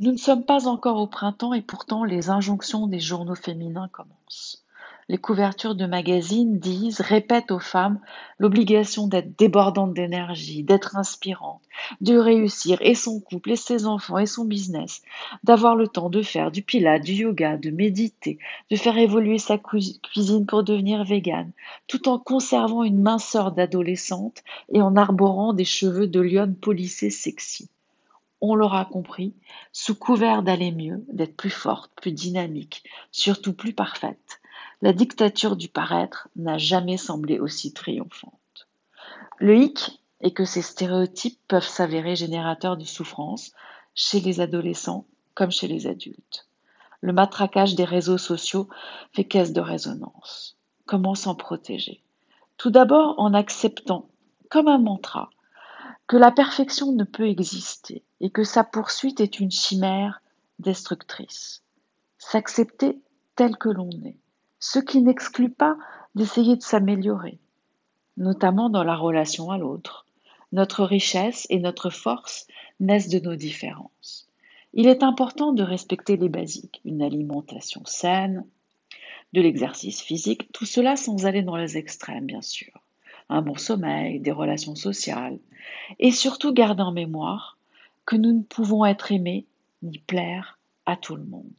Nous ne sommes pas encore au printemps et pourtant les injonctions des journaux féminins commencent. Les couvertures de magazines disent, répètent aux femmes l'obligation d'être débordante d'énergie, d'être inspirante, de réussir et son couple et ses enfants et son business, d'avoir le temps de faire du pilates, du yoga, de méditer, de faire évoluer sa cuisine pour devenir végane, tout en conservant une minceur d'adolescente et en arborant des cheveux de lionne polissés sexy on l'aura compris, sous couvert d'aller mieux, d'être plus forte, plus dynamique, surtout plus parfaite, la dictature du paraître n'a jamais semblé aussi triomphante. Le hic est que ces stéréotypes peuvent s'avérer générateurs de souffrance chez les adolescents comme chez les adultes. Le matraquage des réseaux sociaux fait caisse de résonance. Comment s'en protéger? Tout d'abord en acceptant, comme un mantra, que la perfection ne peut exister et que sa poursuite est une chimère destructrice. S'accepter tel que l'on est, ce qui n'exclut pas d'essayer de s'améliorer, notamment dans la relation à l'autre. Notre richesse et notre force naissent de nos différences. Il est important de respecter les basiques, une alimentation saine, de l'exercice physique, tout cela sans aller dans les extrêmes, bien sûr. Un bon sommeil, des relations sociales, et surtout garder en mémoire que nous ne pouvons être aimés ni plaire à tout le monde.